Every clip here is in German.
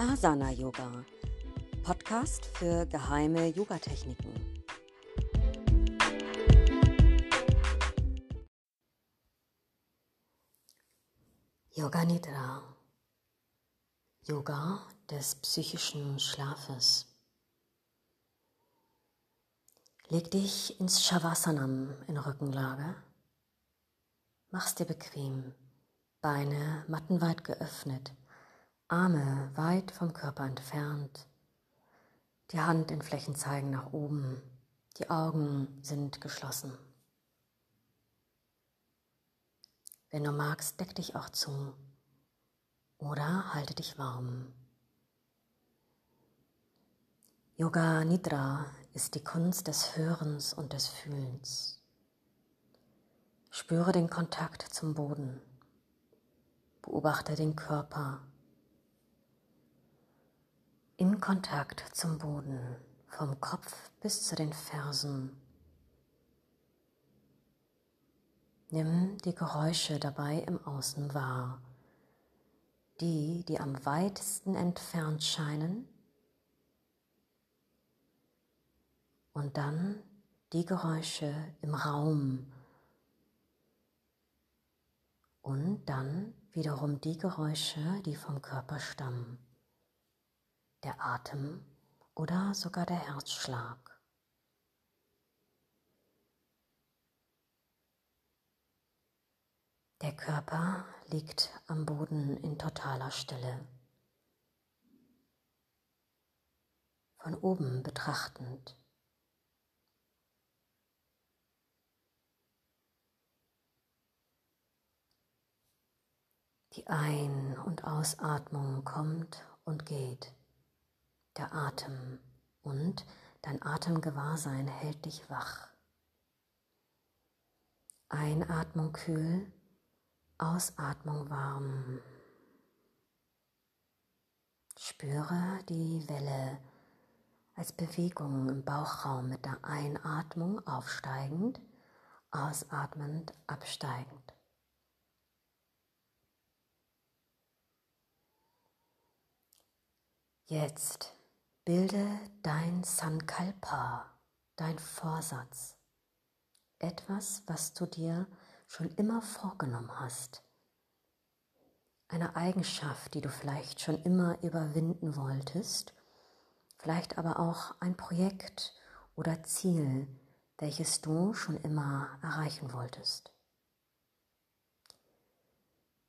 Asana Yoga, Podcast für geheime Yogatechniken. Yoga Nidra, Yoga des psychischen Schlafes. Leg dich ins Shavasanam in Rückenlage. Mach's dir bequem, Beine mattenweit geöffnet Arme weit vom Körper entfernt, die Hand in Flächen zeigen nach oben, die Augen sind geschlossen. Wenn du magst, deck dich auch zu oder halte dich warm. Yoga Nidra ist die Kunst des Hörens und des Fühlens. Spüre den Kontakt zum Boden. Beobachte den Körper in Kontakt zum Boden, vom Kopf bis zu den Fersen. Nimm die Geräusche dabei im Außen wahr, die, die am weitesten entfernt scheinen, und dann die Geräusche im Raum. Und dann wiederum die Geräusche, die vom Körper stammen der Atem oder sogar der Herzschlag. Der Körper liegt am Boden in totaler Stille. Von oben betrachtend. Die Ein- und Ausatmung kommt und geht der Atem und dein Atemgewahrsein hält dich wach. Einatmung kühl, Ausatmung warm. Spüre die Welle als Bewegung im Bauchraum mit der Einatmung aufsteigend, ausatmend absteigend. Jetzt Bilde dein Sankalpa, dein Vorsatz, etwas, was du dir schon immer vorgenommen hast, eine Eigenschaft, die du vielleicht schon immer überwinden wolltest, vielleicht aber auch ein Projekt oder Ziel, welches du schon immer erreichen wolltest.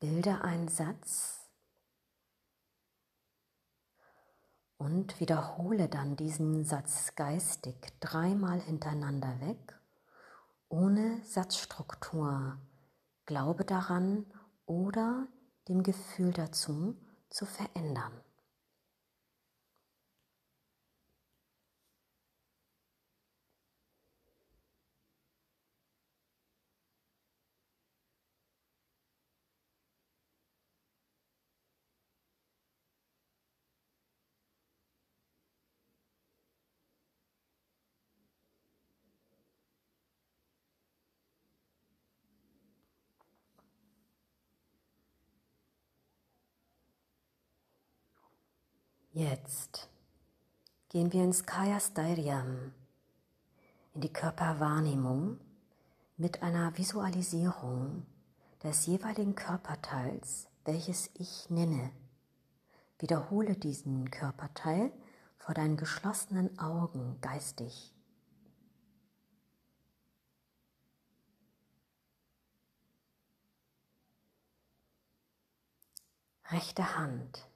Bilde einen Satz, und wiederhole dann diesen Satz geistig dreimal hintereinander weg, ohne Satzstruktur. Glaube daran oder dem Gefühl dazu zu verändern. Jetzt gehen wir ins Kaya Stairyam, in die Körperwahrnehmung mit einer Visualisierung des jeweiligen Körperteils, welches ich nenne. Wiederhole diesen Körperteil vor deinen geschlossenen Augen geistig. Rechte Hand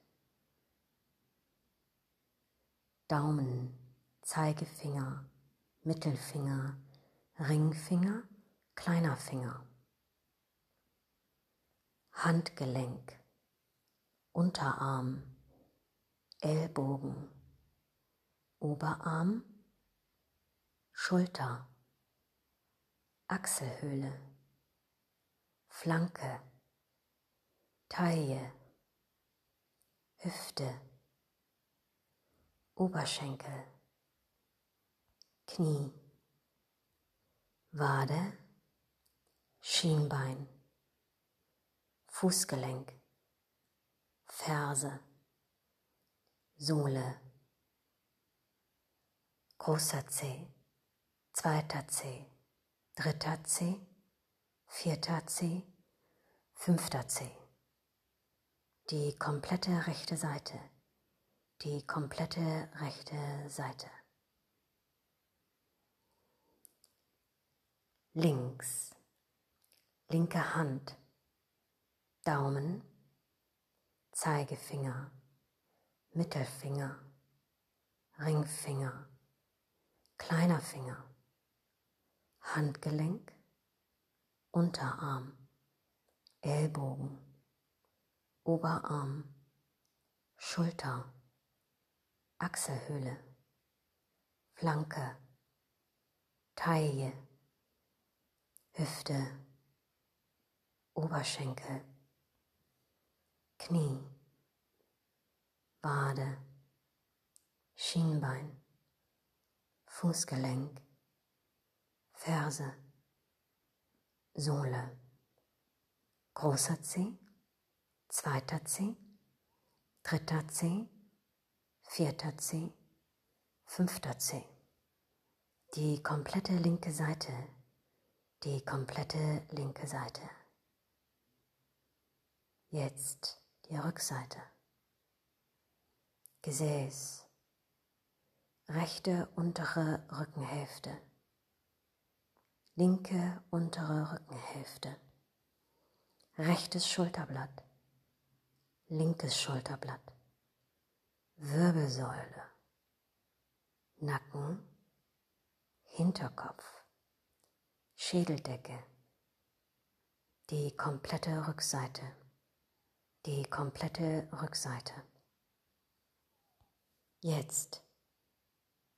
Daumen, Zeigefinger, Mittelfinger, Ringfinger, kleiner Finger. Handgelenk, Unterarm, Ellbogen, Oberarm, Schulter, Achselhöhle, Flanke, Taille, Hüfte, Oberschenkel, Knie, Wade, Schienbein, Fußgelenk, Ferse, Sohle, großer C, zweiter C, dritter C, vierter C, fünfter C. Die komplette rechte Seite, die komplette rechte Seite. Links, linke Hand, Daumen, Zeigefinger, Mittelfinger, Ringfinger, kleiner Finger, Handgelenk, Unterarm, Ellbogen, Oberarm, Schulter, Achselhöhle, Flanke, Taille, Hüfte, Oberschenkel, Knie, Wade, Schienbein, Fußgelenk, Ferse, Sohle, großer Zeh, zweiter Zeh, dritter Zeh, vierter Zeh, fünfter Zeh. Die komplette linke Seite, die komplette linke Seite. Jetzt die Rückseite. Gesäß, rechte untere Rückenhälfte, linke untere Rückenhälfte, rechtes Schulterblatt, linkes Schulterblatt, Wirbelsäule, Nacken, Hinterkopf, Schädeldecke, die komplette Rückseite, die komplette Rückseite. Jetzt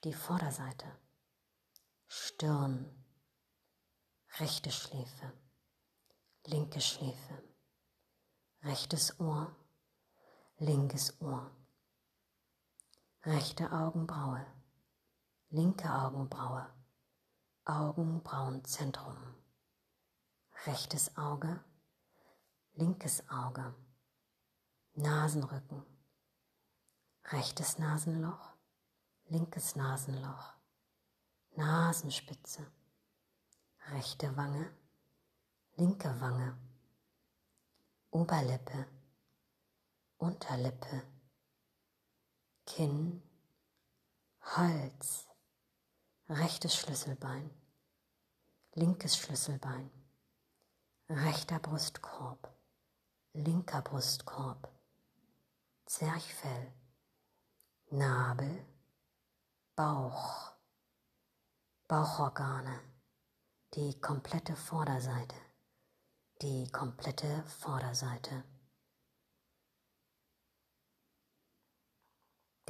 die Vorderseite, Stirn, rechte Schläfe, linke Schläfe, rechtes Ohr, linkes Ohr, rechte Augenbraue, linke Augenbraue, Augenbrauenzentrum, rechtes Auge, linkes Auge, Nasenrücken, rechtes Nasenloch, linkes Nasenloch, Nasenspitze, rechte Wange, linke Wange, Oberlippe, Unterlippe, Kinn, Hals, rechtes Schlüsselbein, linkes Schlüsselbein, rechter Brustkorb, linker Brustkorb, Zwerchfell, Nabel, Bauch, Bauchorgane, die komplette Vorderseite, die komplette Vorderseite.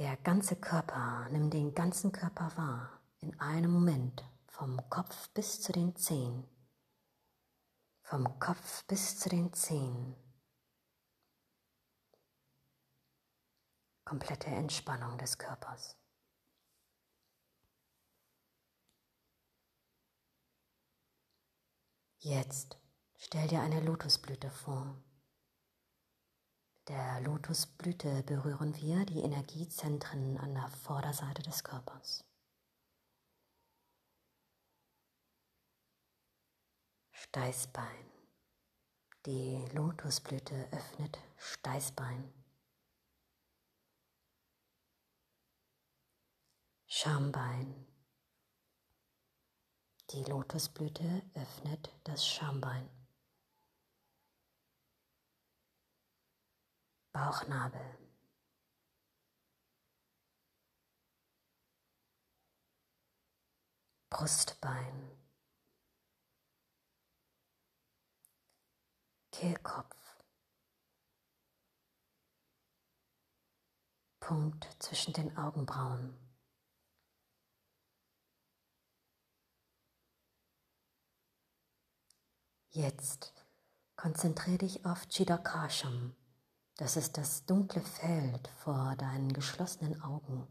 Der ganze Körper, nimm den ganzen Körper wahr, in einem Moment, vom Kopf bis zu den Zehen, vom Kopf bis zu den Zehen. Komplette Entspannung des Körpers. Jetzt stell dir eine Lotusblüte vor. Der Lotusblüte berühren wir die Energiezentren an der Vorderseite des Körpers. Steißbein. Die Lotusblüte öffnet Steißbein. Schambein. Die Lotusblüte öffnet das Schambein. Bauchnabel. Brustbein. Kehlkopf. Punkt zwischen den Augenbrauen. Jetzt konzentriere dich auf Chidakasham. Das ist das dunkle Feld vor deinen geschlossenen Augen.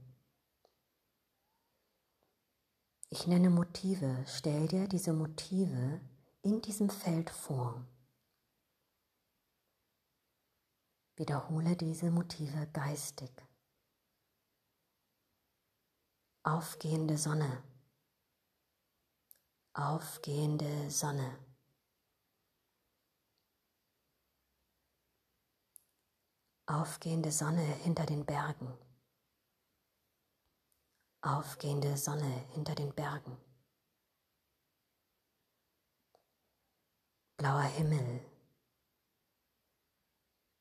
Ich nenne Motive. Stell dir diese Motive in diesem Feld vor. Wiederhole diese Motive geistig. Aufgehende Sonne, aufgehende Sonne. Aufgehende Sonne hinter den Bergen. Aufgehende Sonne hinter den Bergen. Blauer Himmel.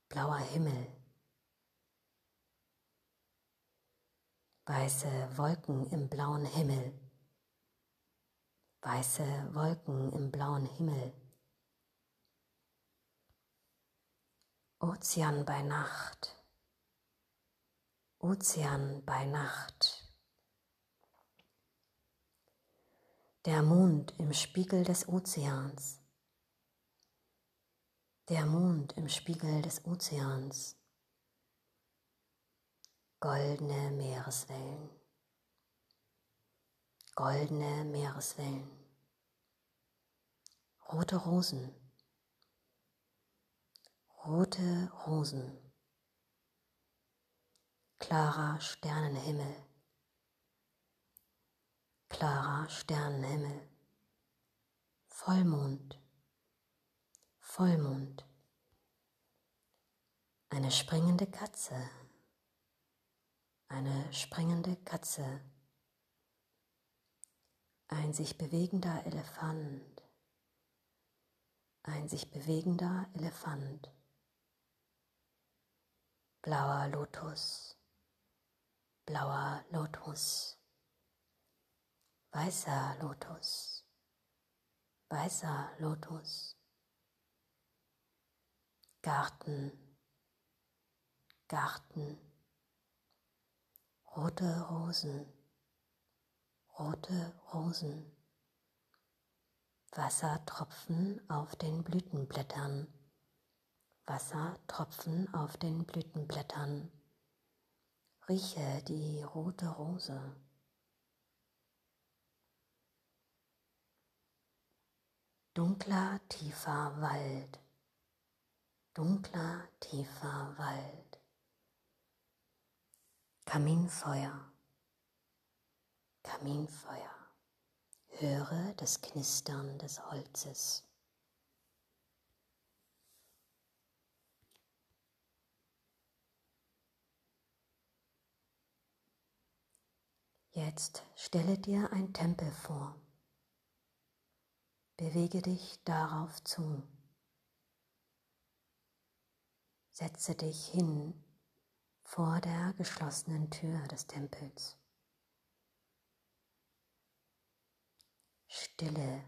Blauer Himmel. Weiße Wolken im blauen Himmel. Weiße Wolken im blauen Himmel. Ozean bei Nacht. Ozean bei Nacht. Der Mond im Spiegel des Ozeans. Der Mond im Spiegel des Ozeans. Goldene Meereswellen. Goldene Meereswellen. Rote Rosen. Rote Rosen. Klarer Sternenhimmel. Klarer Sternenhimmel. Vollmond. Vollmond. Eine springende Katze eine springende Katze, ein sich bewegender Elefant, ein sich bewegender Elefant, blauer Lotus, blauer Lotus, weißer Lotus, weißer Lotus, Garten, Garten, rote Rosen, rote Rosen, Wassertropfen auf den Blütenblättern, Wassertropfen auf den Blütenblättern, rieche die rote Rose. Dunkler, tiefer Wald, dunkler, tiefer Wald. Kaminfeuer, Kaminfeuer, höre das Knistern des Holzes. Jetzt stelle dir ein Tempel vor. Bewege dich darauf zu. Setze dich hin vor der geschlossenen Tür des Tempels. Stille,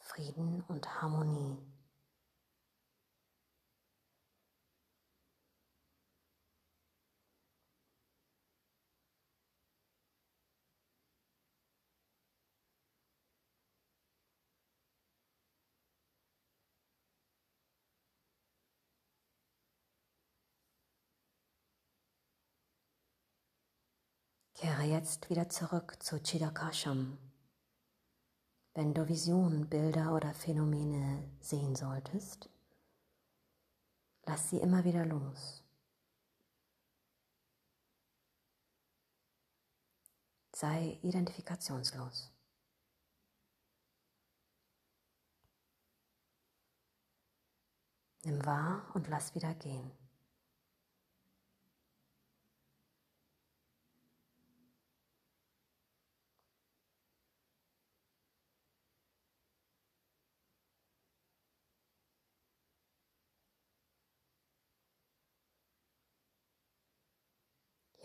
Frieden und Harmonie. Kehre jetzt wieder zurück zu Chidakasham. Wenn du Visionen, Bilder oder Phänomene sehen solltest, lass sie immer wieder los. Sei identifikationslos. Nimm wahr und lass wieder gehen.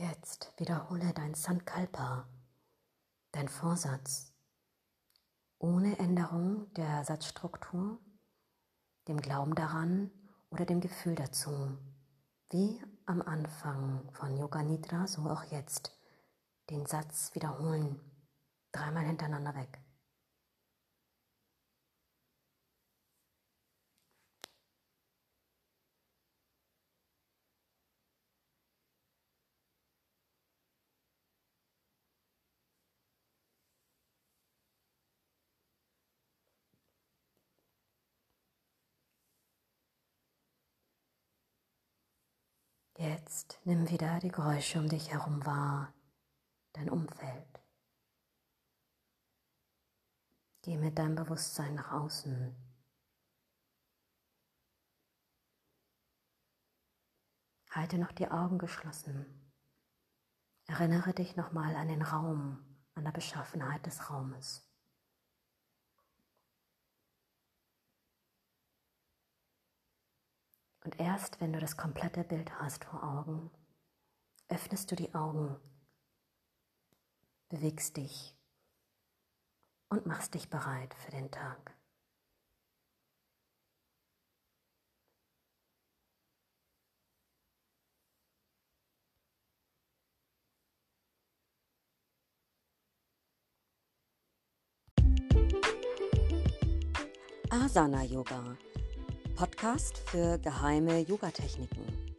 Jetzt wiederhole dein Sankalpa, dein Vorsatz, ohne Änderung der Satzstruktur, dem Glauben daran oder dem Gefühl dazu. Wie am Anfang von Yoga Nidra, so auch jetzt. Den Satz wiederholen, dreimal hintereinander weg. Jetzt nimm wieder die Geräusche um dich herum wahr, dein Umfeld. Geh mit deinem Bewusstsein nach außen. Halte noch die Augen geschlossen. Erinnere dich nochmal an den Raum, an der Beschaffenheit des Raumes. Und erst wenn du das komplette Bild hast vor Augen, öffnest du die Augen, bewegst dich und machst dich bereit für den Tag. Asana Yoga Podcast für geheime Yogatechniken.